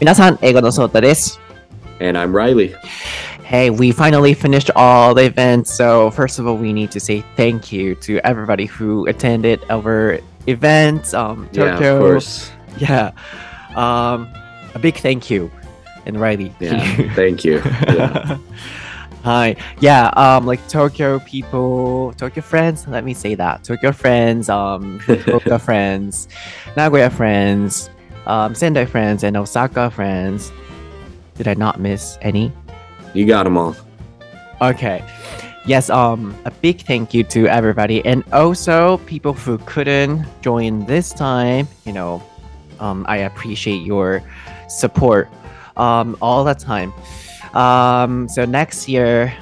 皆さん、英語のソータです。And I'm Reilly. Hey, we finally finished all the events. So, first of all, we need to say thank you to everybody who attended our events. Um, Tokyo. Yeah, of course. Yeah. Um, a big thank you. And Reilly. Yeah, thank you. Yeah. Hi. Yeah, um like Tokyo people, Tokyo friends, let me say that. Tokyo friends, um Tokyo friends, Nagoya friends, um, Sendai friends, and Osaka friends. Did I not miss any? You got them all. Okay. Yes, um, a big thank you to everybody, and also people who couldn't join this time. You know, um, I appreciate your support um, all the time. Um, so next year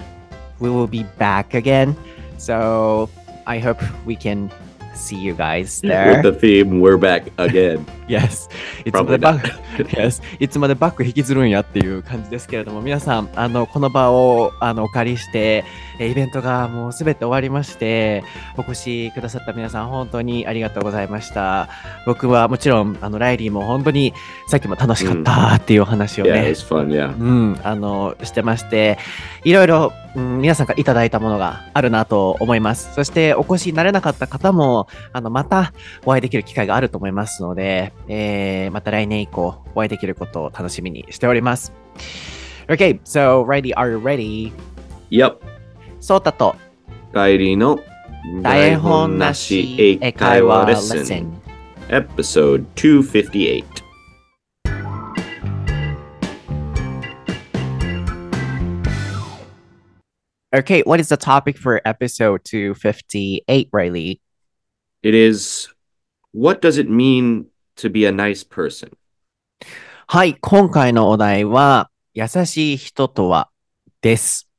we will be back again. So I hope we can see you guys there. With the theme, we're back again. Yes. いつまでバ.ック、yes. いつまでバック引きずるんやっていう感じですけれども、皆さん、あの、この場をあのお借りして、えイベントがもうすべて終わりまして、お越しくださった皆さん、本当にありがとうございました。僕はもちろん、あの、ライリーも本当にさっきも楽しかったっていうお話を Yeah, ね、it was fun. Yeah. うん、あの、してまして、いろいろ、うん、皆さんからいただいたものがあるなと思います。そして、お越しになれなかった方も、あの、またお会いできる機会があると思いますので、Eh, えー、また来年以降お会いできることを楽しみにしております。Okay, so ready, are you ready? Yep. ソータとライリーの台本なし英会話レッスン Episode 258 Okay, what is the topic for episode 258, Reilly? It is what does it mean to be a nice person? はい、今回のお題は、優しい人とはです。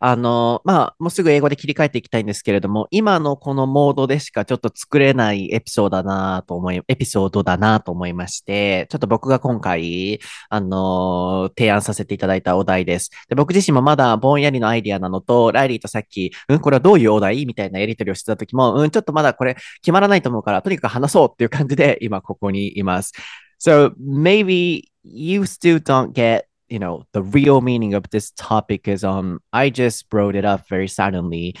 あの、まあ、もうすぐ英語で切り替えていきたいんですけれども、今のこのモードでしかちょっと作れないエピソードだなと思い、エピソードだなと思いまして、ちょっと僕が今回、あの、提案させていただいたお題です。で、僕自身もまだぼんやりのアイディアなのと、ライリーとさっき、うん、これはどういうお題？みたいなやり取りをしてた時も、うん、ちょっとまだこれ決まらないと思うから、とにかく話そうっていう感じで、今ここにいます。So maybe you still don't get, you know, the real meaning of this topic is um I just brought it up very suddenly.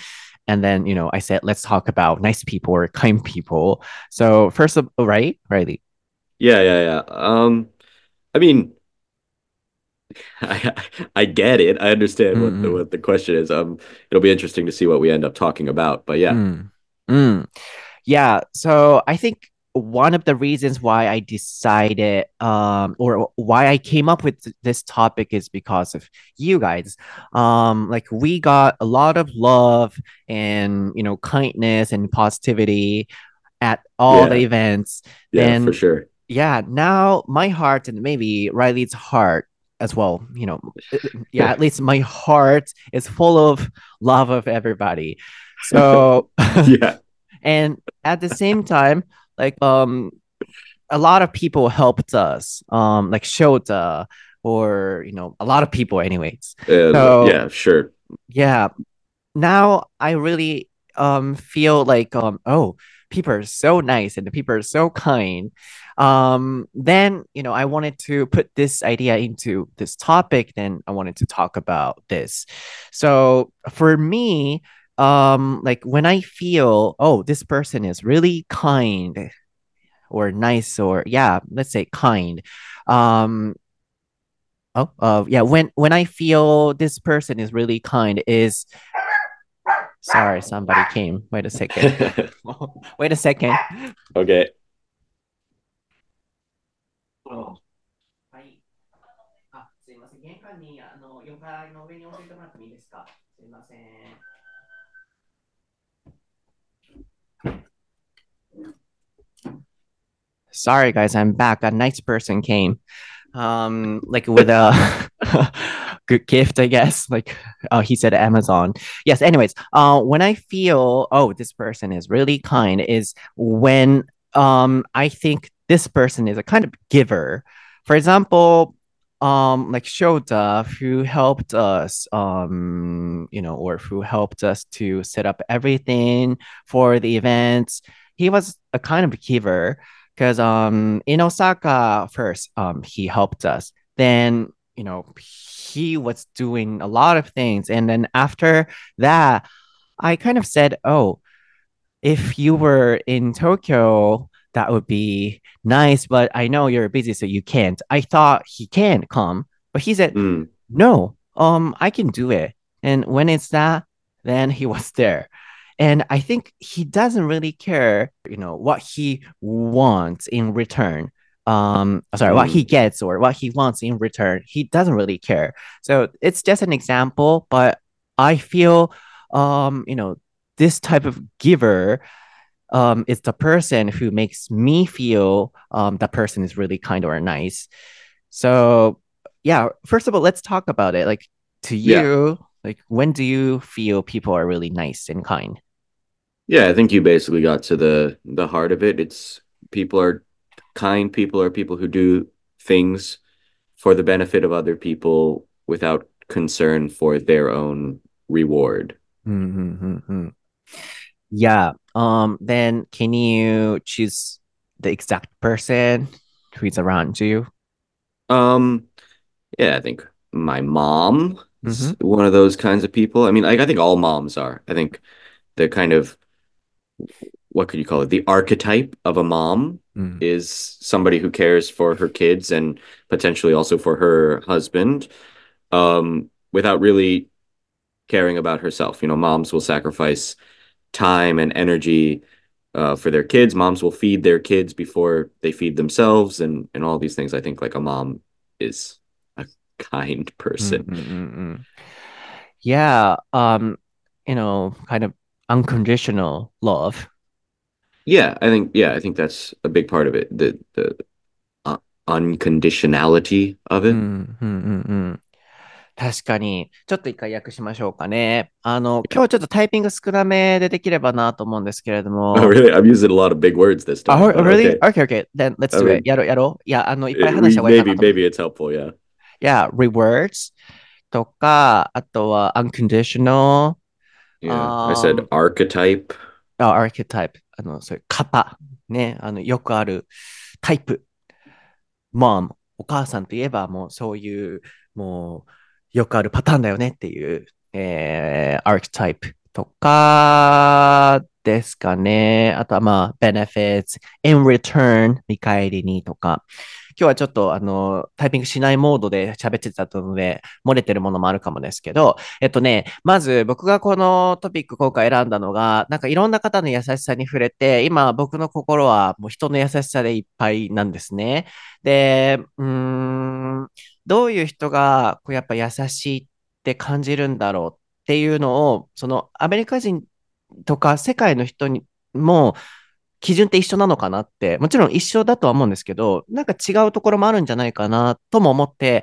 And then, you know, I said, let's talk about nice people or kind people. So first of all, right, Reilly. Yeah, yeah, yeah. Um, I mean, I I get it. I understand what the what the question is. Um, it'll be interesting to see what we end up talking about. But yeah, Mm. Mm. Yeah. So I think one of the reasons why I decided, um, or why I came up with th- this topic is because of you guys. Um, like we got a lot of love and you know kindness and positivity at all the events. yeah, for sure. Yeah. Now my heart and maybe Reilly's heart as well. You know, yeah. At least my heart is full of love of everybody. So. Yeah, and at the same time like um a lot of people helped us um like Shota or you know a lot of people anyways. Uh, So- yeah, sure. yeah. Now i really um feel like um oh people are so nice and the people are so kind. Um then you know i wanted to put this idea into this topic then i wanted to talk about this. So for me um like when i feel oh this person is really kind or nice or yeah let's say kind um oh uh yeah when when i feel this person is really kind is sorry somebody came wait a second wait a second Okay. はい。あ、すいません。玄関にあの4階の上に置いてもらってもいいですかすいません。 Sorry, guys, I'm back. A nice person came, um, like with a good gift, I guess. Like, oh, he said Amazon. Yes. Anyways, uh, when I feel, oh, this person is really kind, is when um I think this person is a kind of giver. For example, um like Shota who helped us um you know or who helped us to set up everything for the events. He was a kind of giver. Because um in Osaka first um he helped us. Then you know he was doing a lot of things, and then after that, I kind of said, oh, if you were in Tokyo, that would be nice, but I know you're busy, so you can't. I thought he can come, but he said, Mm, no, um, I can do it. And when it's that, then he was there. And I think he doesn't really care, you know, what he wants in return. Um, sorry, what he mm. gets or what he wants in return. He doesn't really care. So it's just an example, but I feel, um, you know, this type of giver um, is the person who makes me feel um, that person is really kind or nice. So, yeah, first of all, let's talk about it. Like, to Yeah. you, like, when do you feel people are really nice and kind? Yeah, I think you basically got to the the heart of it. It's people are kind people are people who do things for the benefit of other people without concern for their own reward. Mm-hmm. Yeah. Um. Then can you choose the exact person who is around you? Um, yeah, I think my mom Mm-hmm. is one of those kinds of people. I mean, like I think all moms are. I think they're kind of what could you call it? The archetype of a mom Mm-hmm. is somebody who cares for her kids and potentially also for her husband, um, without really caring about herself. You know, moms will sacrifice time and energy uh, for their kids. Moms will feed their kids before they feed themselves, and and all these things. I think like a mom is a kind person. Mm-hmm. Yeah. Um. You know, kind of unconditional love. Yeah, I think yeah, I think that's a big part of it. The the uh, unconditionality of う it. ん、うん、うん、うん。確かに。ちょっと一回訳しましょうかね。あの、Yeah. 今日ちょっとタイピング少なめでできればなと思うんですけれど Oh, も。really? I'm using a lot of big words this あ、time, oh, really? okay. Okay. Then let's do it. やろう、やろう。いや、あの、いっぱい話した方がいいかな maybe maybe it's helpful, yeah. いや、rewards とか、あとは unconditional、Yeah. I said um, archetype. あ archetype、あの、そういう型。ね、あの、よくあるタイプ。mom、お母さんといえばもうそういう、もうよくあるパターンだよねっていう、えー、アーキタイプとかですかね。あとはまあ、benefits, in return, 見返りにとか。今日はちょっとあの、タイピングしないモードで喋ってたので、漏れてるものもあるかもですけど、えっとね、まず僕がこのトピック今回選んだのが、なんかいろんな方の優しさに触れて、今僕の心はもう人の優しさでいっぱいなんですね。で、うーん、どういう人がこうやっぱ優しいって感じるんだろうっていうのを、そのアメリカ人とか世界の人にも基準って一緒なのかなって、もちろん一緒だとは思うんですけど、なんか違うところもあるんじゃないかなとも思って、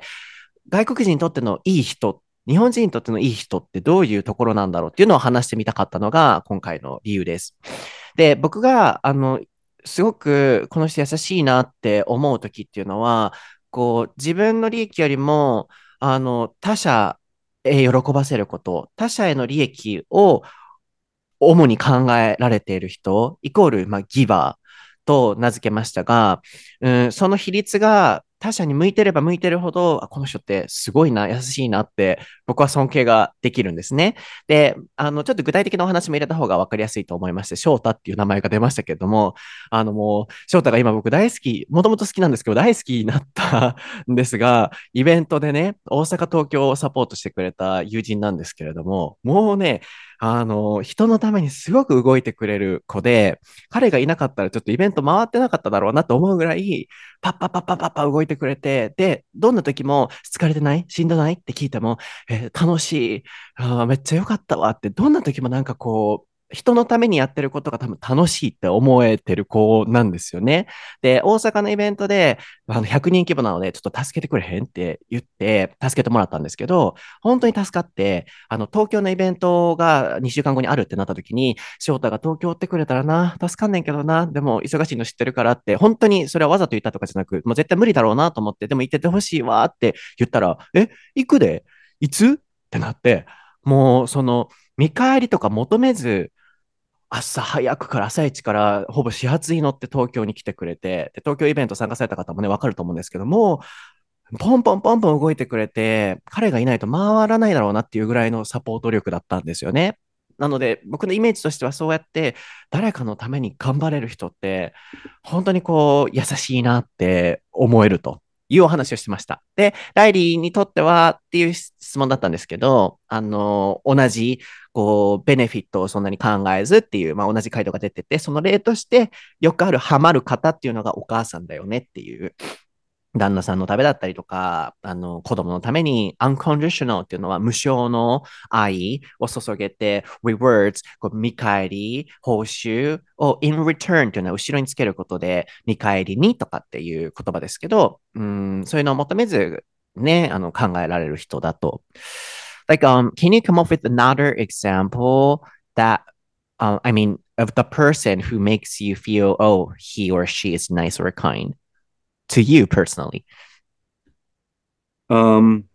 外国人にとってのいい人、日本人にとってのいい人ってどういうところなんだろうっていうのを話してみたかったのが今回の理由です。で、僕が、あの、すごくこの人優しいなって思う時っていうのは、こう、自分の利益よりも、あの、他者へ喜ばせること、他者への利益を主に考えられている人、イコール、まあ、ギバーと名付けましたが、うん、その比率が他者に向いてれば向いてるほど、あこの人ってすごいな、優しいなって、僕は尊敬ができるんですね。で、あの、ちょっと具体的なお話も入れた方が分かりやすいと思いまして、翔太っていう名前が出ましたけれども、あのもう、翔太が今僕大好き、もともと好きなんですけど、大好きになったんですが、イベントでね、大阪、東京をサポートしてくれた友人なんですけれども、もうね、あの、人のためにすごく動いてくれる子で、彼がいなかったらちょっとイベント回ってなかっただろうなと思うぐらい、パッパッパッパッパッパ動いてくれて、で、どんな時も疲れてない？しんどない？って聞いても、えー楽しい。あ、めっちゃ良かったわって、どんな時もなんかこう、人のためにやってることが多分楽しいって思えてる子なんですよね。で、大阪のイベントで、あの、100人規模なので、ちょっと助けてくれへんって言って、助けてもらったんですけど、本当に助かって、あの、東京のイベントが2週間後にあるってなった時に、翔太が東京ってくれたらな、助かんねんけどな、でも忙しいの知ってるからって、本当にそれはわざと言ったとかじゃなく、もう絶対無理だろうなと思って、でも行っててほしいわって言ったら、え、行くで？いつ？ってなって、もうその見返りとか求めず、朝早くから朝一からほぼ始発に乗って東京に来てくれて、で東京イベント参加された方もね、わかると思うんですけども、ポンポンポンポン動いてくれて、彼がいないと回らないだろうなっていうぐらいのサポート力だったんですよね。なので、僕のイメージとしてはそうやって誰かのために頑張れる人って、本当にこう、優しいなって思えるというお話をしました。で、ライリーにとってはっていう質問だったんですけど、あの、同じ、こう、ベネフィットをそんなに考えずっていう、まあ同じ回答が出てて、その例としてよくあるハマる方っていうのがお母さんだよねっていう旦那さんのためだったりとか、あの、子供のために unconditional っていうのは無償の愛を注げて、rewards、こう見返り、報酬を in return っていうのは後ろにつけることで、見返りにとかっていう言葉ですけど、うん、そういうのを求めず、ね、あの、考えられる人だと。Like, um, can you come up with another example that, um, I mean, of the person who makes you feel, oh, he or she is nice or kind? To you personally? Um,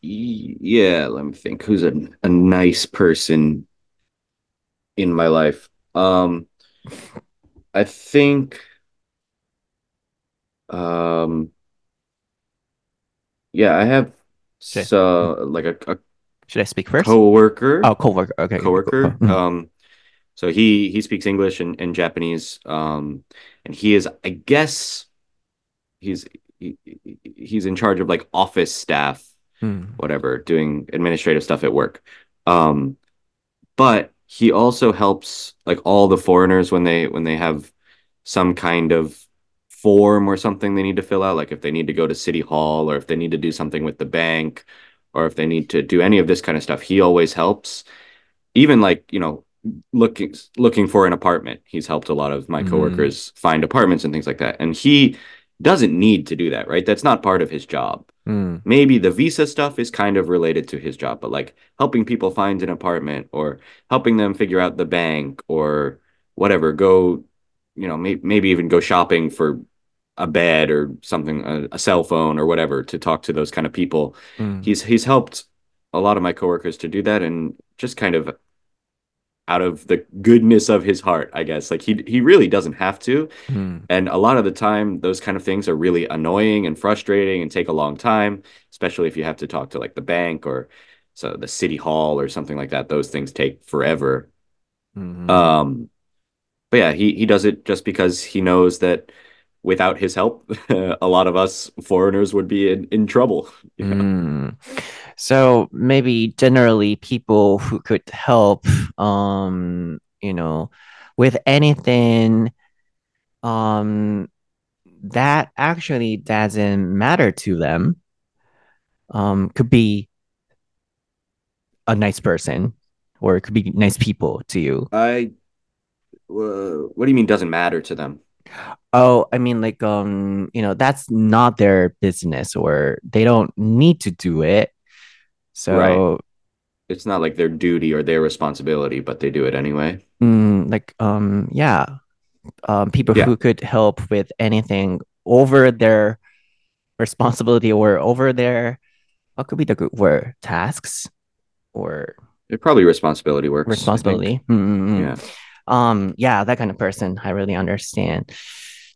yeah, let me think. Who's a, a nice person in my life? Um, I think, um, yeah, I have Should, so like a, a should I speak first? coworker. Oh, coworker. Okay. coworker. Mhm. Um, so he he speaks English and, and Japanese. Um, and he is, I guess, he's he, he's in charge of like office staff, Hmm. whatever, doing administrative stuff at work. Um, but he also helps like all the foreigners when they when they have some kind of form or something they need to fill out, like if they need to go to city hall or if they need to do something with the bank or if they need to do any of this kind of stuff. He always helps. Even like, you know, looking looking for an apartment. He's helped a lot of my mm-hmm. coworkers mm. find apartments and things like that. And he doesn't need to do that, right? That's not part of his job. Mm. Maybe the visa stuff is kind of related to his job, but like helping people find an apartment or helping them figure out the bank or whatever, go, you know, may- maybe even go shopping for a bed or something, a, a, cell phone or whatever to talk to those kind of people. Mm. He's he's helped a lot of my coworkers to do that and just kind of out of the goodness of his heart, I guess. Like he he really doesn't have to. Mm. And a lot of the time those kind of things are really annoying and frustrating and take a long time, especially if you have to talk to like the bank or so the city hall or something like that. Those things take forever. Mm-hmm. Um but yeah, he he does it just because he knows that without his help, a lot of us foreigners would be in, in trouble. You know? mm. So maybe generally people who could help, um, you know, with anything, um, that actually doesn't matter to them, um, could be a nice person or it could be nice people to you. I, uh, what do you mean doesn't matter to them? Oh, I mean, like, um, you know, that's not their business or they don't need to do it. So, Right. It's not like their duty or their responsibility, but they do it anyway. Mm, like um yeah um people Yeah. who could help with anything over their responsibility or over their what could be the good word tasks or It probably responsibility works. I think. responsibility Mm, mm, mm. Yeah. um yeah that kind of person I really understand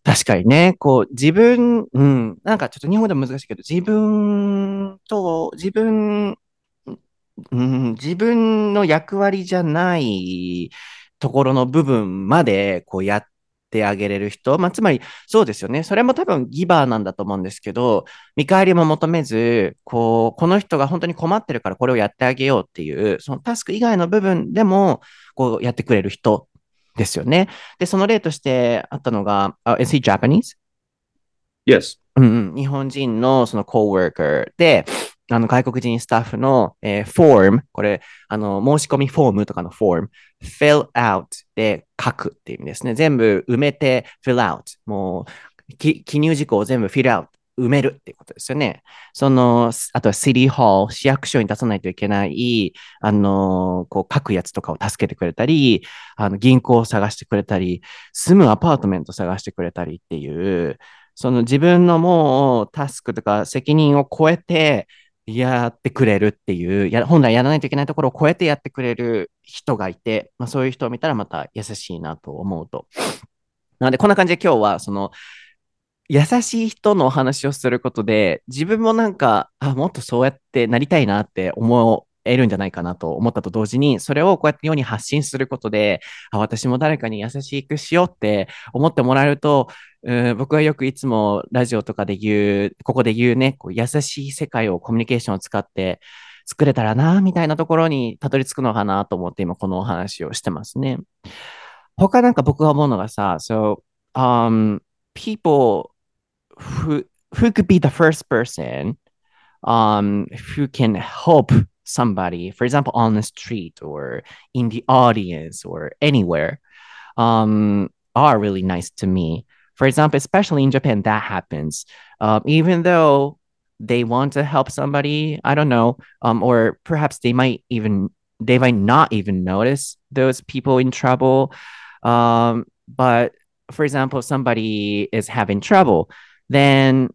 確かにね、こう、自分、うん、なんかちょっと日本語でも難しいけど、自分と、自分、 うん、自分の役割じゃないところの部分まで、こう、やってあげれる人。まあ、つまり、そうですよね。それも多分ギバーなんだと思うんですけど、見返りも求めず、こう、この人が本当に困ってるからこれをやってあげようっていう、そのタスク以外の部分でも、こう、やってくれる人ですよね。で、その例としてあったのが、あ is he Japanese? Yes. うんうん、日本人のその coworker で、あの外国人スタッフの、えー、form、これ、あの、申し込みフォームとかの form、fill out で書くっていう意味ですね。全部埋めて fill out。もう、記入事項を全部 fill out。埋めるっていうことですよね。その、あとは City Hall、市役所に出さないといけない、あの、こう書くやつとかを助けてくれたり、あの、銀行を探してくれたり、住むアパートメント探してくれたりっていう、その自分のもうタスクとか責任を超えてやってくれるっていう、や本来やらないといけないところを超えてやってくれる人がいて、まあ、そういう人を見たらまた優しいなと思うと。なので、こんな感じで今日は、その、優しい人のお話をすることで、自分もなんか、あ、もっとそうやってなりたいなって思えるんじゃないかなと思ったと同時に、それをこうやって世に発信することで、あ、私も誰かに優しくしようって思ってもらえると、うん、僕はよくいつもラジオとかで言う、ここで言うね、こう優しい世界をコミュニケーションを使って作れたらな、みたいなところにたどり着くのかなと思って今このお話をしてますね。他なんか僕が思うのがさ、so, um, people who, who could be the first person um, who can help somebody, for example, on the street or in the audience or anywhere, um, are really nice to me. For example, especially in Japan, that happens. Um, even though they want to help somebody, I don't know, um, or perhaps they might even they might not even notice those people in trouble. Um, but for example, somebody is having trouble, then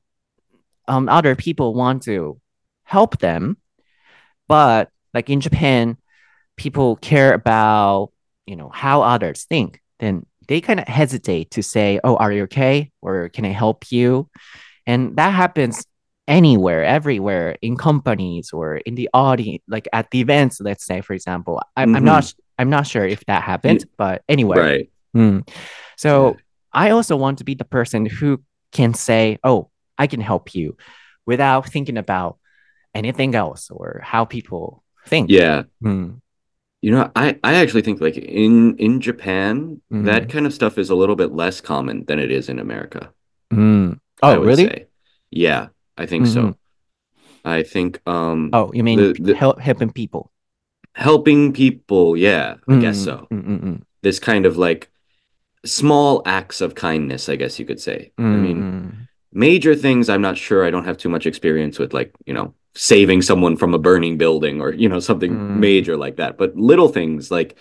um, other people want to help them. But like in Japan, people care about, you know, how others think. Then they kind of hesitate to say, Oh, are you okay? Or can I help you? And that happens anywhere, everywhere, in companies or in the audience, like at the events, let's say, for example. I'm, mm-hmm. I'm not I'm not sure if that happened, but anyway. Right. Mm. So. I also want to be the person who can say, Oh, I can help you without thinking about anything else or how people think. Yeah. Mm. You know, I, I actually think like in in Japan, mm-hmm. that kind of stuff is a little bit less common than it is in America. Mm. Oh, really? Say. Yeah, I think mm-hmm. so. I think um Oh, you mean the, the, help, helping people? Helping people, yeah, I mm-hmm. guess so. Mm-hmm. This kind of like small acts of kindness, I guess you could say. I mean, major things I'm not sure I don't have too much experience with like, you know, saving someone from a burning building or you know something mm. major like that but little things like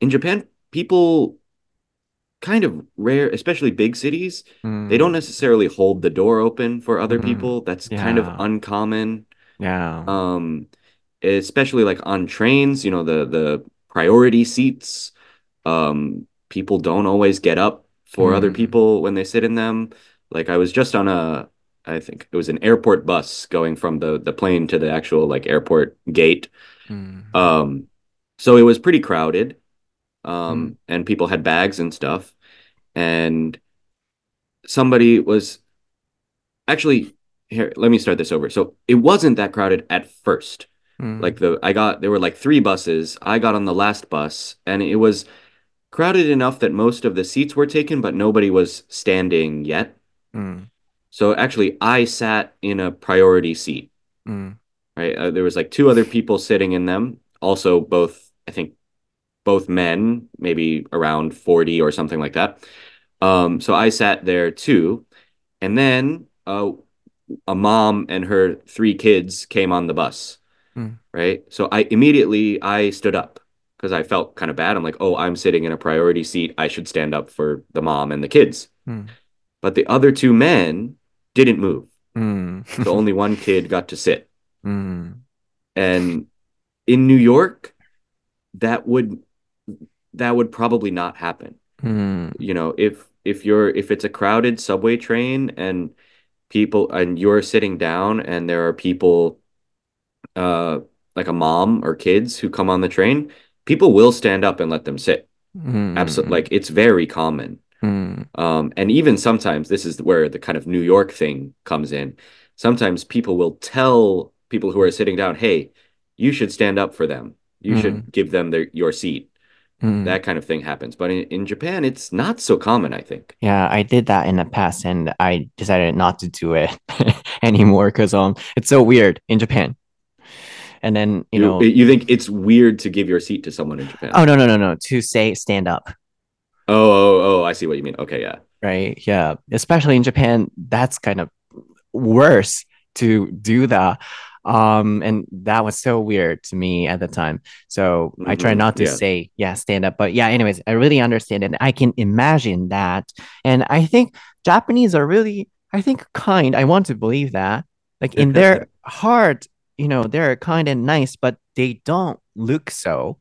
in japan people kind of rare especially big cities mm. they don't necessarily hold the door open for other mm. people that's yeah. kind of uncommon yeah um especially like on trains you know the the priority seats um people don't always get up for other mm. people when they sit in them like i was just on a I think it was an airport bus going from the the plane to the actual like airport gate. Mm. Um, so it was pretty crowded, um, mm. and people had bags and stuff, and somebody was actually here. Let me start this over. So it wasn't that crowded at first. Mm. Like the I got there were like three buses. I got on the last bus, and it was crowded enough that most of the seats were taken, but nobody was standing yet. Mm. So actually, I sat in a priority seat. Mm. Right, uh, there was like two other people sitting in them. Also, both I think both men, maybe around forty or something like that. Um, so I sat there too, and then uh, a mom and her three kids came on the bus. Mm. Right, so I immediately I stood up because I felt kind of bad. I'm like, oh, I'm sitting in a priority seat. I should stand up for the mom and the kids. Mm. But the other two men didn't move. Mm. so only one kid got to sit. Mm. And in New York, that would that would probably not happen. Mm. You know, if if you're if it's a crowded subway train and people and you're sitting down and there are people uh like a mom or kids who come on the train, people will stand up and let them sit. Mm. Absolutely like it's very common. Mm. Um, and even sometimes this is where the kind of New York thing comes in. Sometimes people will tell people who are sitting down, "Hey, you should stand up for them. You mm. should give them their your seat." Mm. That kind of thing happens. But in, in Japan, it's not so common, I think. Yeah, I did that in the past and I decided not to do it anymore because um it's so weird in Japan. And then, you, you know you think it's weird to give your seat to someone in Japan. Oh no, no, no, no. To say stand up. Oh, oh, oh, I see what you mean. Okay, yeah. Right. Yeah. Especially in Japan, that's kind of worse to do that. Um, and that was so weird to me at the time. So mm-hmm. I try mm-hmm. not to yeah. say, yeah, stand up. But yeah, anyways, I really understand it. I can imagine that. And I think Japanese are really, I think, kind. I want to believe that. Like in their heart, you know, they're kind and nice, but they don't look so.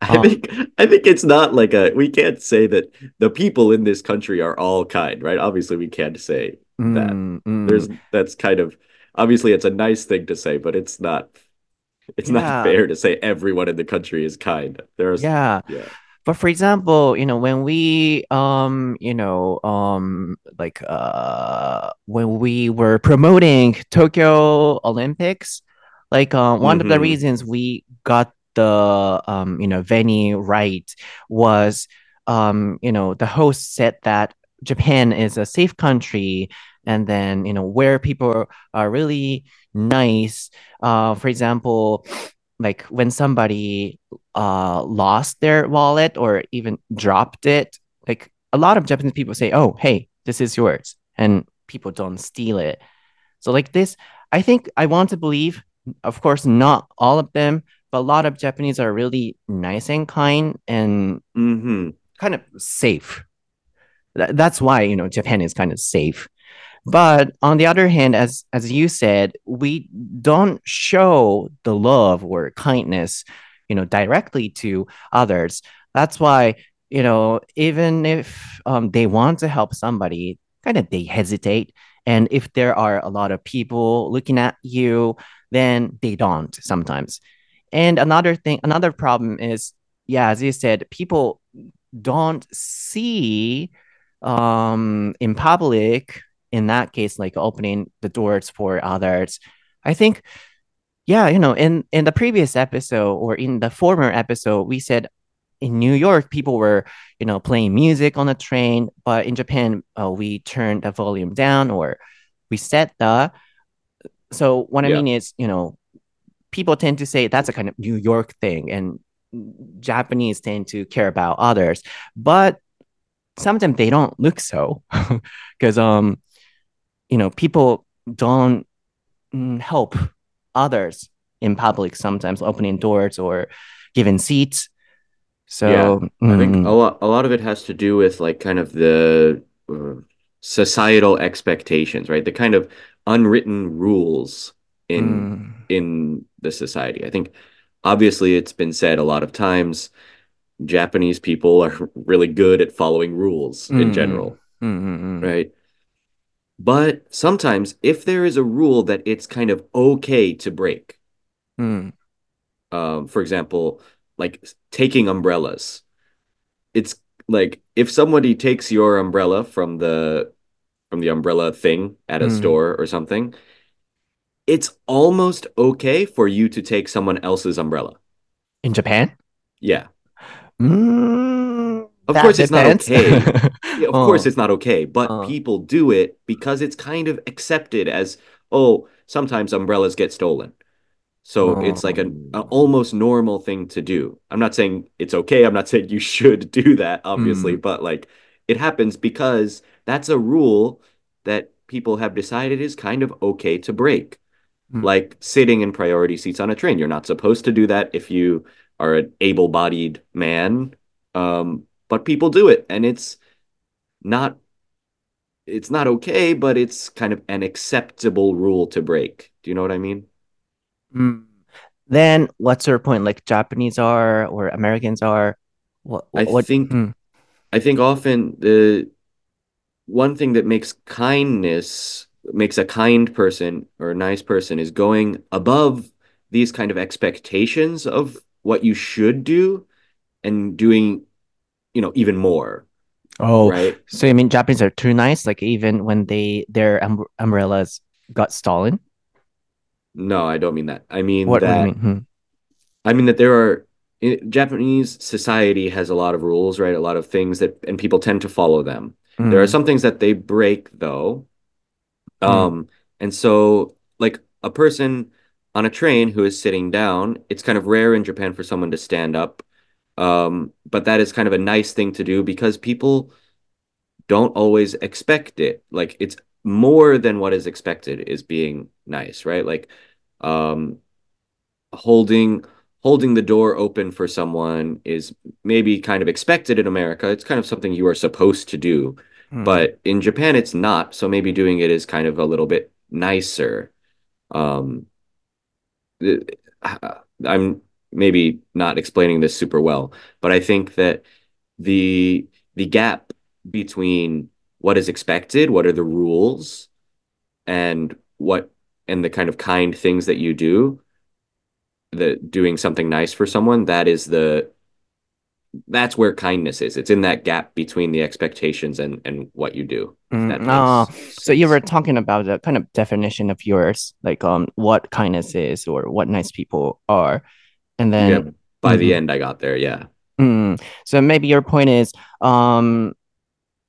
I Uh, think I think it's not like a we can't say that the people in this country are all kind, right? Obviously, we can't say that. mm, mm, There's that's kind of obviously it's a nice thing to say, but it's not it's not fair to say everyone in the country is kind. There's yeah. yeah. But for example, you know, when we um, you know, um like uh when we were promoting Tokyo Olympics, like uh, one of the hmm reasons we got the um, you know, venue right was um, you know, the host said that Japan is a safe country and then, you know, where people are really nice. Uh, for example, like when somebody uh lost their wallet or even dropped it like a lot of japanese people say oh hey this is yours and people don't steal it so like this i think i want to believe of course not all of them but a lot of japanese are really nice and kind and hmm kind of safe Th- that's why you know japan is kind of safe but on the other hand, as as you said, we don't show the love or kindness, you know, directly to others. That's why, you know, even if um, they want to help somebody, kind of they hesitate. And if there are a lot of people looking at you, then they don't sometimes. And another thing, another problem is, yeah, as you said, people don't see um in public in that case like opening the doors for others i think yeah you know in in the previous episode or in the former episode we said in new york people were you know playing music on the train but in japan uh, we turned the volume down or we set the so what i Yeah. mean is you know people tend to say that's a kind of new york thing and japanese tend to care about others but sometimes they don't look so because um you know people don't mm, help others in public sometimes opening doors or giving seats So Yeah. so I think a mm, lot a lot of it has to do with like kind of the uh, societal expectations, right? The kind of unwritten rules in mm, in the society. I think obviously it's been said a lot of times Japanese people are really good at following rules in mm, general, mm, mm, right? But sometimes if there is a rule that it's kind of okay to break, mm, um, for example, like taking umbrellas, it's like if somebody takes your umbrella from the from the umbrella thing at a mm. store or something, it's almost okay for you to take someone else's umbrella. in japan Yeah. mm, Of course it's not okay. Yeah, of course oh it's not okay, but uh, people do it because it's kind of accepted as, oh, sometimes umbrellas get stolen. So it's like an, an um, almost normal thing to do. I'm not saying it's okay. I'm not saying you should do that, obviously, mm, but like it happens because that's a rule that people have decided is kind of okay to break. Mm, Like sitting in priority seats on a train. You're not supposed to do that if you are an able-bodied man. Um, but people do it, and it's not it's not okay, but it's kind of an acceptable rule to break. Do you know what I mean? mm. then what's your point like japanese are or americans are what I what, what think mm, I think often the one thing that makes kindness makes a kind person or a nice person is going above these kind of expectations of what you should do and doing, you know, even more, Oh, right? so you mean Japanese are too nice? Like even when they their um, umbrellas got stolen? No, I don't mean that. I mean What what do you that mean? Hmm. I mean that there are in, Japanese society has a lot of rules, right? A lot of things that and people tend to follow them. There are Mm, some things that they break though mm, Um, and so like a person on a train who is sitting down, it's kind of rare in Japan for someone to stand up. Um, but that is kind of a nice thing to do because people don't always expect it. Like it's more than what is expected is being nice, right? Like um holding holding the door open for someone is maybe kind of expected in America. It's kind of something you are supposed to do. Mm, But in Japan, it's not. So maybe doing it is kind of a little bit nicer. Um, I'm maybe not explaining this super well, but I think that the the gap between what is expected, what are the rules, and what and the kind of kind things that you do, that doing something nice for someone, that is the that's where kindness is. It's in that gap between the expectations and and what you do. Mm, oh, so you were talking about the kind of definition of yours, like um what kindness is or what nice people are, and then yeah, by mm-hmm. the end I got there. Yeah. Mm, so maybe your point is, um,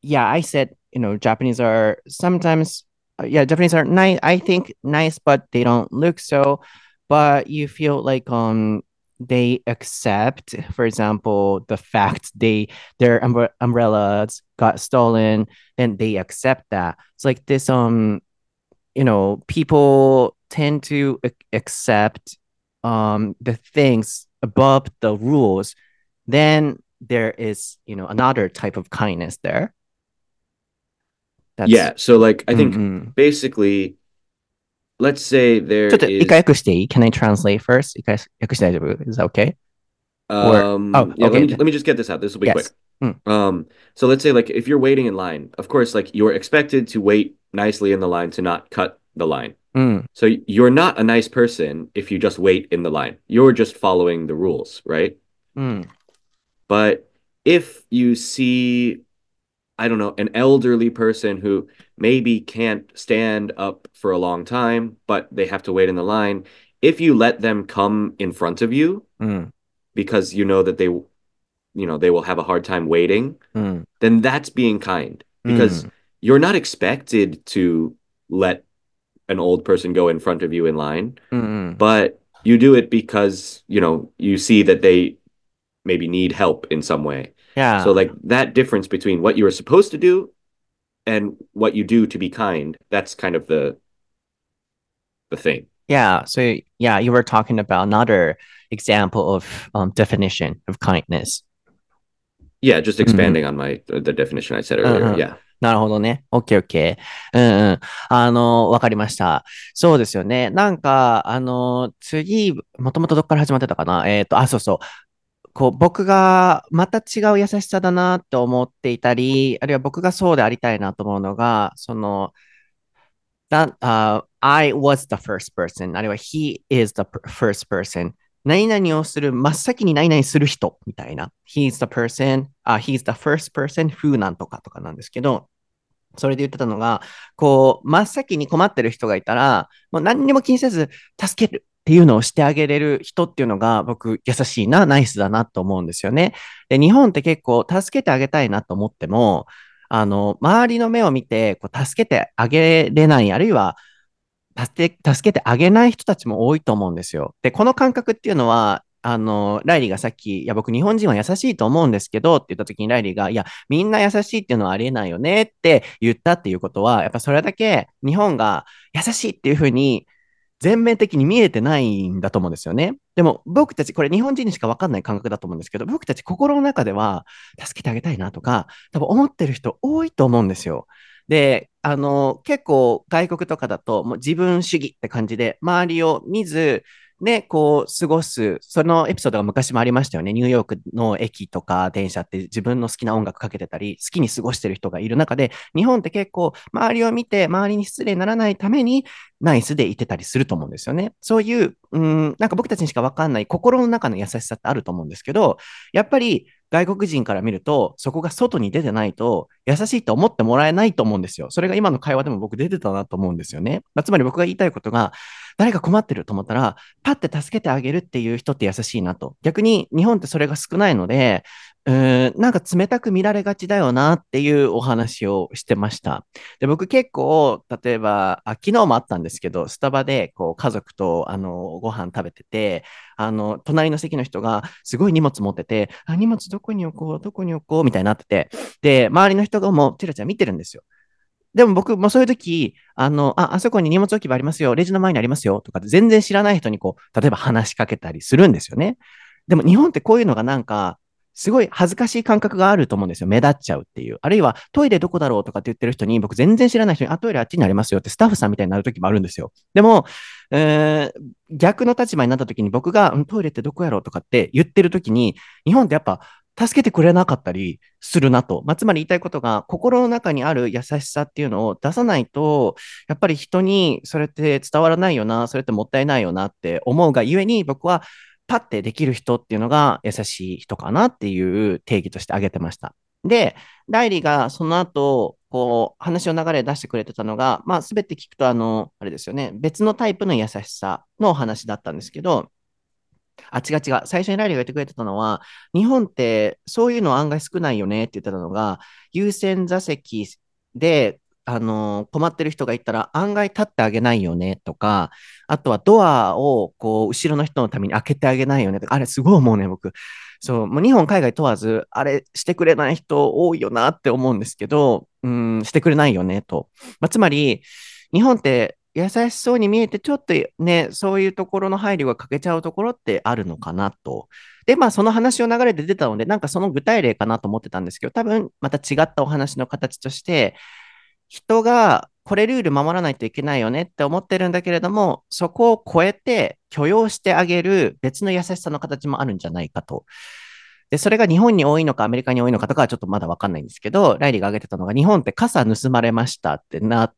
yeah, I said you know Japanese are sometimes, uh, yeah, Japanese are nice. I think nice, but they don't look so. But you feel like um they accept, for example, the fact they their umbre- umbrellas got stolen, and they accept that. It's like this um, you know, people tend to accept um the things above the rules. Then there is, you know, another type of kindness there. That's... Yeah, so like I think mm-hmm. basically let's say there ちょっと一回訳していい ?Can I translate first? 一回訳して大丈夫 Is that okay? Um, or, oh, yeah, okay. let, me, let me just get this out. This will be yes. quick. Mm. Um, so let's say like if you're waiting in line, of course, like you're expected to wait nicely in the line to not cut the line. Mm. So you're not a nice person if you just wait in the line. You're just following the rules, right? Mm. But if you see I don't know, an elderly person who maybe can't stand up for a long time, but they have to wait in the line. If you let them come in front of you mm. because you know that they, you know, they will have a hard time waiting, mm. then that's being kind because mm. you're not expected to let an old person go in front of you in line, mm but you do it because, you know, you see that they maybe need help in some way. Yeah. So like that difference between what you are supposed to do and what you do to be kind, that's kind of the the thing. Yeah. So yeah, you were talking about another example of um, definition of kindness. Yeah, just mm-hmm. expanding mm-hmm. on my the definition I said earlier. Uh-huh. Yeah. なるほどね。OK, OK. うん、うん。あの、わかりました。そうですよね。なんか、あの、次、もともとどっから始まってたかなえっ、ー、と、あ、そうそう。Uh-uh. こう僕がまた違う優しさだなって思っていたり、あるいは僕がそうでありたいなと思うのが、その、that, uh, I was the first person, あるいは he is the first person. 何々をする、真っ先に何々する人みたいな。He's the person, uh, he's the first person who なんとかとかなんですけど、それで言ってたのが、こう、真っ先に困ってる人がいたら、もう何にも気にせず助ける。っていうのをしてあげれる人っていうのが僕優しいな、ナイスだなと思うんですよね。で、日本って結構助けてあげたいなと思っても、あの、周りの目を見て、こう助けてあげれない、あるいは助け、てあげない人たちも多いと思うんですよ。で、この感覚っていうのは、あの、ライリーがさっき、いや、僕日本人は優しいと思うんですけどって言った時にライリーが、いや、みんな優しいっていうのはありえないよねって言ったっていうことは、やっぱそれだけ日本が優しいっていうふうに全面的に見えてないんだと思うんですよね。でも僕たち、これ日本人にしかわかんない感覚だと思うんですけど、僕たち心の中では助けてあげたいなとか、多分思ってる人多いと思うんですよ。で、あの、結構外国とかだともう自分主義って感じで、周りを見ず、で、こう、過ごす、そのエピソードが昔もありましたよね。ニューヨークの駅とか電車って自分の好きな音楽かけてたり、好きに過ごしてる人がいる中で、日本って結構、周りを見て、周りに失礼にならないために、ナイスでいてたりすると思うんですよね。そういう、うん、なんか僕たちにしかわかんない心の中の優しさってあると思うんですけど、やっぱり外国人から見ると、そこが外に出てないと、優しいと思ってもらえないと思うんですよ。それが今の会話でも僕出てたなと思うんですよね。まあ、つまり僕が言いたいことが、誰か困ってると思ったら、パッて助けてあげるっていう人って優しいなと。逆に日本ってそれが少ないので、うん、なんか冷たく見られがちだよなっていうお話をしてました。で、僕結構、例えば、あ昨日もあったんですけど、スタバでこう家族とあのご飯食べてて、あの、隣の席の人がすごい荷物持ってて、あ、荷物どこに置こう、どこに置こうみたいになってて、で、周りの人がもう、チラチラ見てるんですよ。でも僕もそういう時、あの、あ、あそこに荷物置き場ありますよ、レジの前にありますよ、とか全然知らない人にこう、例えば話しかけたりするんですよね。でも日本ってこういうのがなんか、すごい恥ずかしい感覚があると思うんですよ。目立っちゃうっていう。あるいはトイレどこだろうとかって言ってる人に、僕全然知らない人に、あ、トイレあっちにありますよってスタッフさんみたいになる時もあるんですよ。でも、えー、逆の立場になった時に僕が、トイレってどこやろうとかって言ってる時に、日本ってやっぱ助けてくれなかったりするなと。まあ、つまり言いたいことが、心の中にある優しさっていうのを出さないと、やっぱり人にそれって伝わらないよな、それってもったいないよなって思うがゆえに、僕はパッてできる人っていうのが優しい人かなっていう定義として挙げてました。で、ライリーがその後、こう、話の流れ出してくれてたのが、まあ、すべて聞くと、あの、あれですよね、別のタイプの優しさの話だったんですけど、あ、違う違う。最初にライリーが言ってくれてたのは、日本ってそういうの案外少ないよねって言ってたのが、優先座席であの、困ってる人がいたら案外立ってあげないよねとか、あとはドアをこう、後ろの人のために開けてあげないよねとか、あれすごい思うね、僕。そう、もう日本、海外問わず、あれしてくれない人多いよなって思うんですけど、うん、してくれないよねと。まあ、つまり、日本って優しそうに見えて、ちょっとね、そういうところの配慮が欠けちゃうところってあるのかなと。で、まあ、その話の流れで出たので、なんかその具体例かなと思ってたんですけど、多分また違ったお話の形として、人がこれルール守らないといけないよねって思ってるんだけれども、そこを超えて許容してあげる別の優しさの形もあるんじゃないかと。で、それが日本に多いのかアメリカに多いのかとかはちょっとまだわかんないんですけど、ライリーが挙げてたのが日本って傘盗まれましたってなっ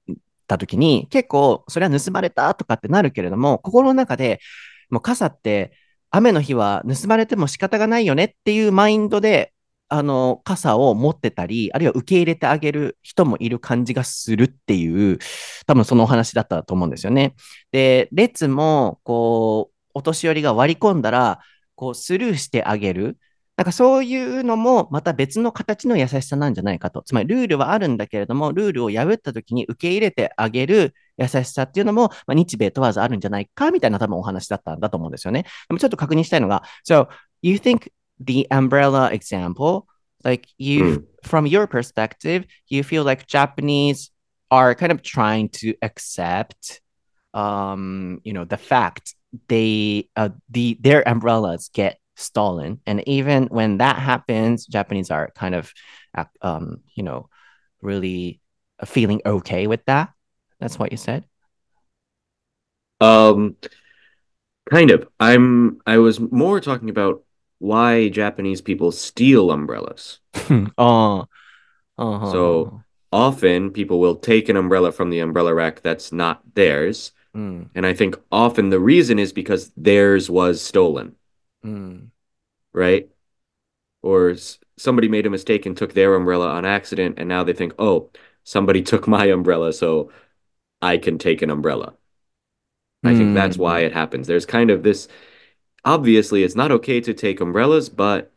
た時に、結構それは盗まれたとかってなるけれども、心の中でもう傘って雨の日は盗まれても仕方がないよねっていうマインドであの、傘を持ってたり、あるいは受け入れてあげる人もいる感じがするっていう、多分そのお話だったと思うんですよね。で、列も、こう、お年寄りが割り込んだら、こう、スルーしてあげる。なんかそういうのもまた別の形の優しさなんじゃないかと。つまりルールはあるんだけれども、ルールを破った時に受け入れてあげる優しさっていうのも、まあ、日米問わずあるんじゃないかみたいな多分お話だったんだと思うんですよね。でもちょっと確認したいのが、So, you think the umbrella example, like you, mm. from your perspective, you feel like Japanese are kind of trying to accept, um, you know, the fact they, uh, the their umbrellas get stolen, and even when that happens, Japanese are kind of, um, you know, really feeling okay with that. That's what you said. Um, kind of. I'm. I was more talking about why Japanese people steal umbrellas. oh. Uh-huh. So often people will take an umbrella from the umbrella rack that's not theirs. Mm. And I think often the reason is because theirs was stolen. Mm. Right? Or somebody made a mistake and took their umbrella on accident and now they think, "Oh, somebody took my umbrella, so I can take an umbrella." I mm. think that's why it happens. There's kind of this obviously it's not okay to take umbrellas, but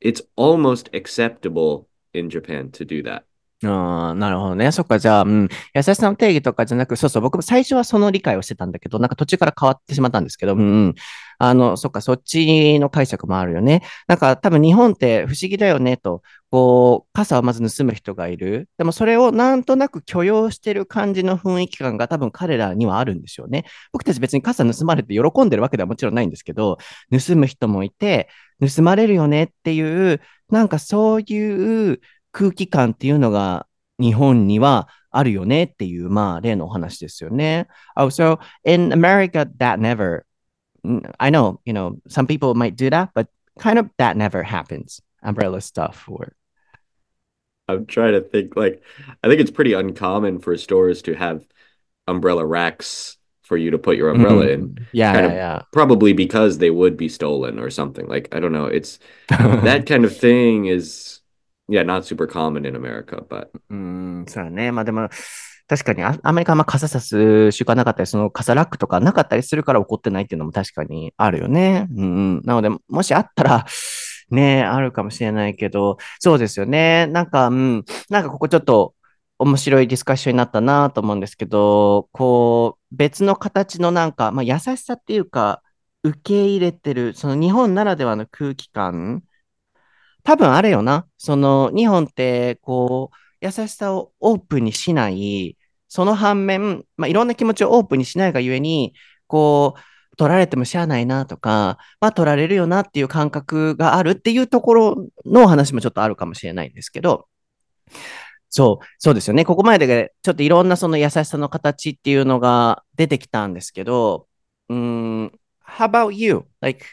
it's almost acceptable in Japan to do that. ああ、なるほどね。そっか、じゃあ、うん。優しさの定義とかじゃなく、そうそう、僕も最初はその理解をしてたんだけど、なんか途中から変わってしまったんですけど、うん、あの、そっか、そっちの解釈もあるよね。なんか多分日本って不思議だよね、と。こう、傘をまず盗む人がいる。でもそれをなんとなく許容してる感じの雰囲気感が多分彼らにはあるんですよね。僕たち別に傘盗まれて喜んでるわけではもちろんないんですけど、盗む人もいて、盗まれるよねっていう、なんかそういう空気感っていうのが日本にはあるよねっていう、まあ、例のお話ですよね。Oh, so in America, that never, I know, you know, some people might do that, but kind of that never happens. Umbrella stuff or. I'm trying to think like, I think it's pretty uncommon for stores to have umbrella racks for you to put your umbrella mm-hmm. in. Yeah, yeah, yeah. Probably because they would be stolen or something. Like, I don't know. It's that kind of thing is Yeah, not super common in America, but. そうね。まあでも、確かにアメリカはまあ傘さす習慣なかったり、その傘ラックとかなかったりするから怒ってないっていうのも確かにあるよね。うん、なので、もしあったら、ね、あるかもしれないけど、そうですよね。なんか、うん、なんかここちょっと面白いディスカッションになったなと思うんですけど、こう、別の形のなんか、まあ優しさっていうか、受け入れてる、その日本ならではの空気感多分あれよな。その、日本って、こう、優しさをオープンにしない、その反面、まあ、いろんな気持ちをオープンにしないがゆえに、こう、取られてもしゃあないなとか、まあ取られるよなっていう感覚があるっていうところの話もちょっとあるかもしれないんですけど、そう、そうですよね。ここまででちょっといろんなその優しさの形っていうのが出てきたんですけど、うん、how about you? Like,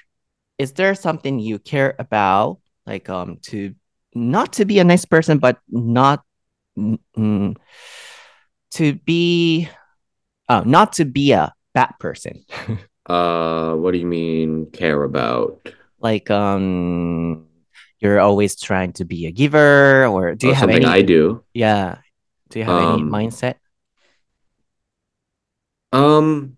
is there something you care about? Like, um, to not to be a nice person, but not mm, to be, uh, not to be a bad person. uh, what do you mean care about? Like, um, you're always trying to be a giver, or do you oh, have something any? I do. Yeah. Do you have um, any mindset? Um,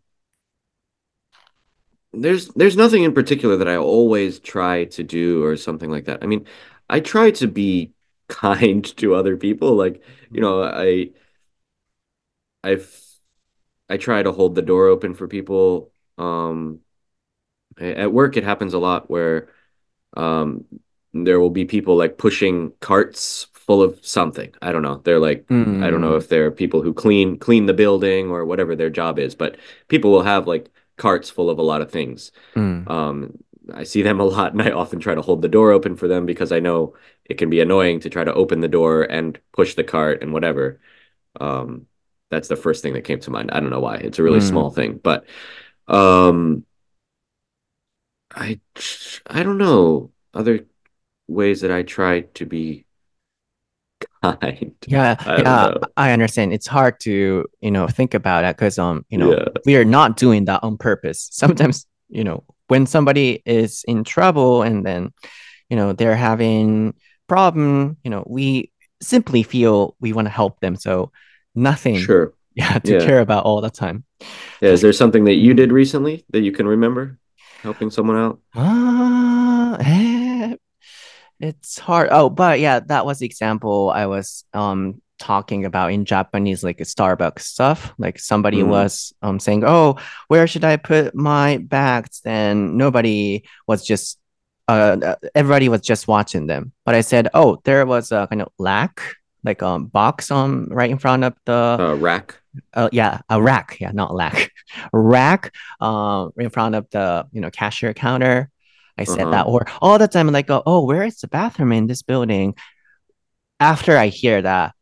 there's there's nothing in particular that I always try to do or something like that. I mean, I try to be kind to other people. Like, you know, I I've I try to hold the door open for people. Um, at work, it happens a lot where um, there will be people like pushing carts full of something. I don't know. They're like mm. I don't know mm. if they're people who clean clean the building or whatever their job is, but people will have like carts full of a lot of things. Mm. Um, I see them a lot, and I often try to hold the door open for them because I know it can be annoying to try to open the door and push the cart and whatever. Um, that's the first thing that came to mind. I don't know why. It's a really mm. small thing, but um, I I don't know other ways that I try to be kind. Yeah, I yeah, know. I understand. It's hard to you know think about it because um you know yeah. we are not doing that on purpose. Sometimes you know when somebody is in trouble and then you know they're having problem, you know we simply feel we want to help them. So nothing. Sure. Yeah, to yeah. care about all the time. Yeah, is there something that you did recently that you can remember helping someone out? Uh, eh, it's hard. Oh, but yeah, that was the example I was um talking about in Japanese, like Starbucks stuff. Like somebody mm. was um saying, "Oh, where should I put my bags?" And nobody was just uh, uh everybody was just watching them. But I said, "Oh, there was a kind of lack, like a um, box on right in front of the uh, rack." Uh, yeah, a rack. Yeah, not lack. rack. Um, in front of the you know cashier counter I said uh-huh. that, or all the time, like, oh, where is the bathroom in this building? After I hear that,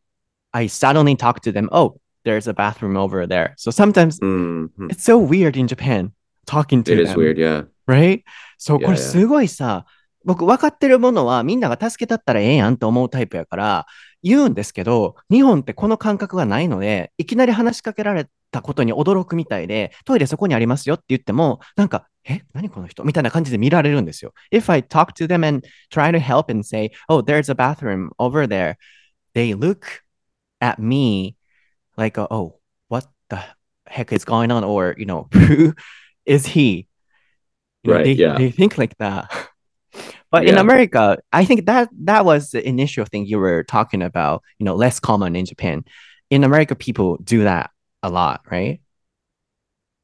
I suddenly talk to them. Oh, there's a bathroom over there. So sometimes mm-hmm. it's so weird in Japan talking to it them. It is weird, yeah. Right? So これすごいさ、 僕分かってるものはみんなが助けたったらええやんと思うタイプやから、言うんですけど、日本ってこの感覚がないので、いきなり話しかけられたことに驚くみたいで、トイレそこにありますよって言っても、なんか、え何この人みたいな感じで見られるんですよ。If I talk to them and try to help and say, oh, there's a bathroom over there, they look at me like, oh, what the heck is going on? Or, you know, who is he? You know, right, they, yeah. they think like that. But yeah. in America, I think that that was the initial thing you were talking about, you know, less common in Japan. In America, people do that a lot, right?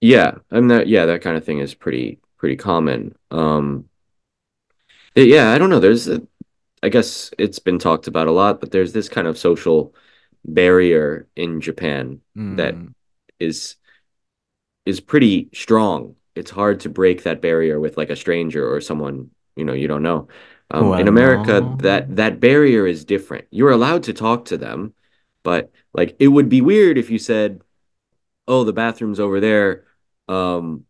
Yeah, and that yeah, that kind of thing is pretty pretty common. Um yeah, I don't know. There's a, I guess it's been talked about a lot, but there's this kind of social barrier in Japan mm. that is is pretty strong. It's hard to break that barrier with like a stranger or someone you know you don't know. Um, well, in America, no. that that barrier is different. You're allowed to talk to them, but like it would be weird if you said, "Oh, the bathroom's over there." Um,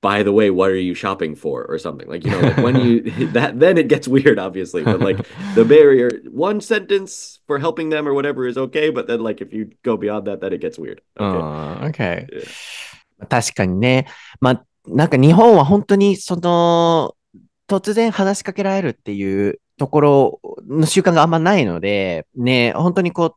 by the way, what are you shopping for, or something like you know, like when you that then it gets weird, obviously. But like the barrier, one sentence for helping them or whatever is okay, but then like if you go beyond that, then it gets weird. Okay. Uh, okay. Yeah. 確かにね。まあ、なんか日本は本当にその 突然話しかけられるっていうところの習慣があんまないので、ね、本当にこう、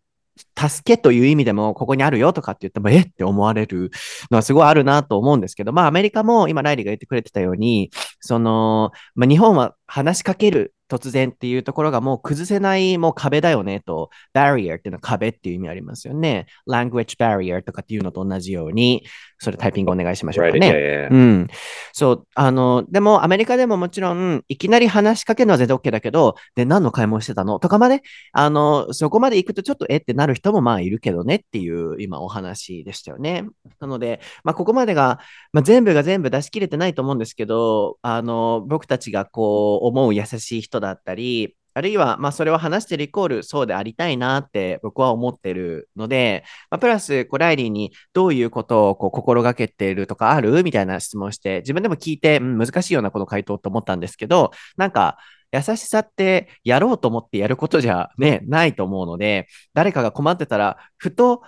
助けという意味でもここにあるよとかって言っても、えって思われるのはすごいあるなと思うんですけど、まあアメリカも今ライリーが言ってくれてたように、その、まあ日本は話しかける突然っていうところがもう崩せないもう壁だよねと、barrier っていうのは壁っていう意味ありますよね。language barrier とかっていうのと同じように、それタイピングお願いしましょうかね。う.ん。そう、あの、でもアメリカでももちろん、いきなり話しかけるのは全然 OK だけど、で、何の買い物してたの？とかまで、あの、そこまで行くとちょっとえってなる人もまあいるけどねっていう今お話でしたよね。なので、まあここまでが、まあ、全部が全部出し切れてないと思うんですけど、あの、僕たちがこう思う優しい人だったり、あるいは、まあ、それを話してるイコール、そうでありたいなって僕は思ってるので、まあ、プラス、こうライリーにどういうことをこう心がけてるとかある？みたいな質問して、自分でも聞いて、うん難しいようなこの回答と思ったんですけど、なんか、優しさってやろうと思ってやることじゃね、ないと思うので、誰かが困ってたら、ふと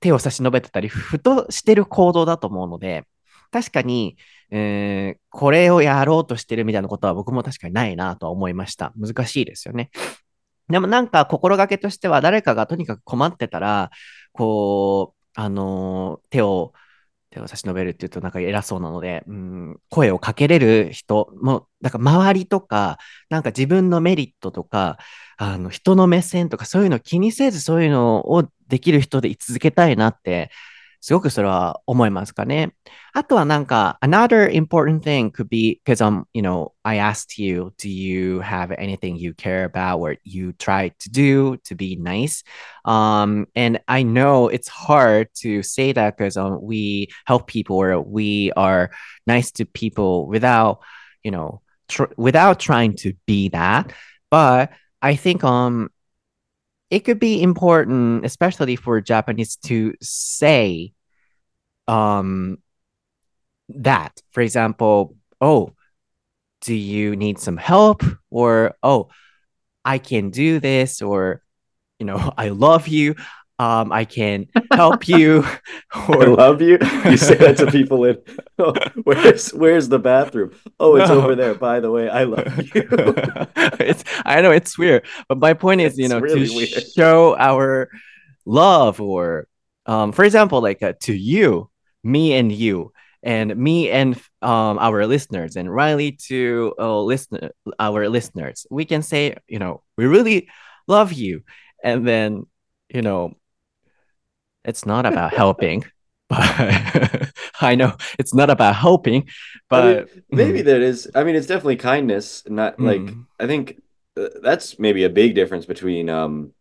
手を差し伸べてたり、ふとしてる行動だと思うので、確かに、えーこれをやろうとしてるみたいなことは僕も確かにないなとは思いました。難しいですよね。でもなんか心がけとしては誰かがとにかく困ってたら、こう、あのー手を、手を差し伸べるって言うとなんか偉そうなので、うん、声をかけれる人も、だから周りとか、なんか自分のメリットとか、あの人の目線とかそういうの気にせずそういうのをできる人で居続けたいなって、すごくそれは思いますかね。あとはなんか、another important thing could be, because um, you know, I asked you, do you have anything you care about or you try to do to be nice? Um, and I know it's hard to say that because um, we help people or we are nice to people without, you know, tr- without trying to be that. But I think um, it could be important, especially for Japanese, to say um that. For example, oh, do you need some help? Or oh, I can do this, or you know, I love you. Um, I can help you. I or love you. You say that to people in oh, where's where's the bathroom? Oh, it's No. over there. By the way, I love you. it's I know it's weird, but my point is, you know, really to weird. show our love, or um, for example, like uh, to you, me and you, and me and um our listeners, and Reilly to uh, listen our listeners. We can say, you know, we really love you, and then you know, it's not about helping. But I know it's not about helping, but maybe that is. I mean, it's definitely kindness. Not like Mm. I think uh, that's maybe a big difference between um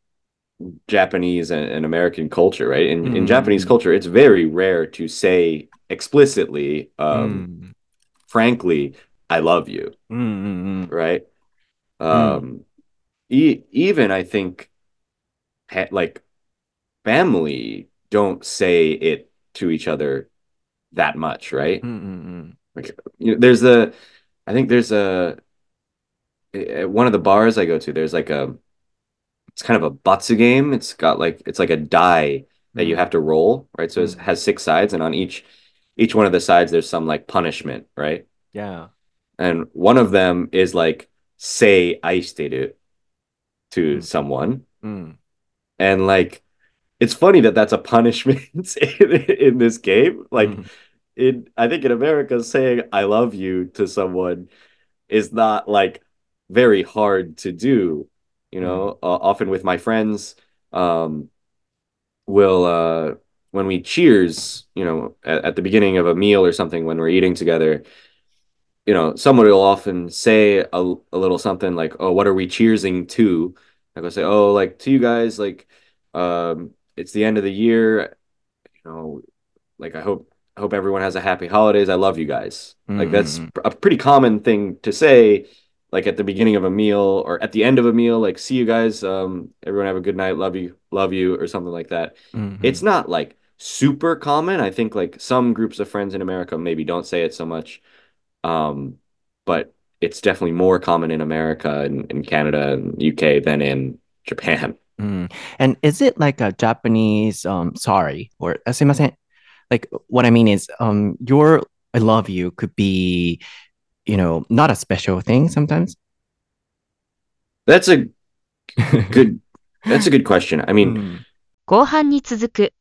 Japanese and, and American culture, right? In, mm. in mm-hmm. Japanese culture, it's very rare to say explicitly, um, mm. frankly, I love you, mm, mm, mm. right? Mm. Um, e- even I think, ha- like, family don't say it to each other that much, right? Like, you know, there's a, I think there's a, eh, one of the bars I go to, there's like a it's kind of a batsu game. It's got like it's like a die that you mm-hmm. have to roll, right? So mm. it mm-hmm. has six sides, and on each each one of the sides, there's some like punishment, right? Yeah. And one of them is like say I stated to mm. someone, mm. and like it's funny that that's a punishment in, in this game. Like mm. in I think in America, saying I love you to someone is not like very hard to do you know, uh, often with my friends, um, will uh, when we cheers, you know, at, at the beginning of a meal or something when we're eating together, you know, someone will often say a, a little something like, "Oh, what are we cheersing to?" I go say, "Oh, like to you guys, like, um, it's the end of the year, you know, like I hope hope everyone has a happy holidays. I love you guys." Like that's Mm. a pretty common thing to say, like at the beginning of a meal or at the end of a meal, like "See you guys, um, everyone have a good night, love you, love you," or something like that. うん It's not like super common. I think like some groups of friends in America maybe don't say it so much. Um, but it's definitely more common in America and in Canada and UK than in Japan. うん。And is it like a Japanese um sorry or あすいません Like what I mean is um your I love you could be you know not a special thing sometimes. That's a good that's a good question. I う mean, ん後半に続く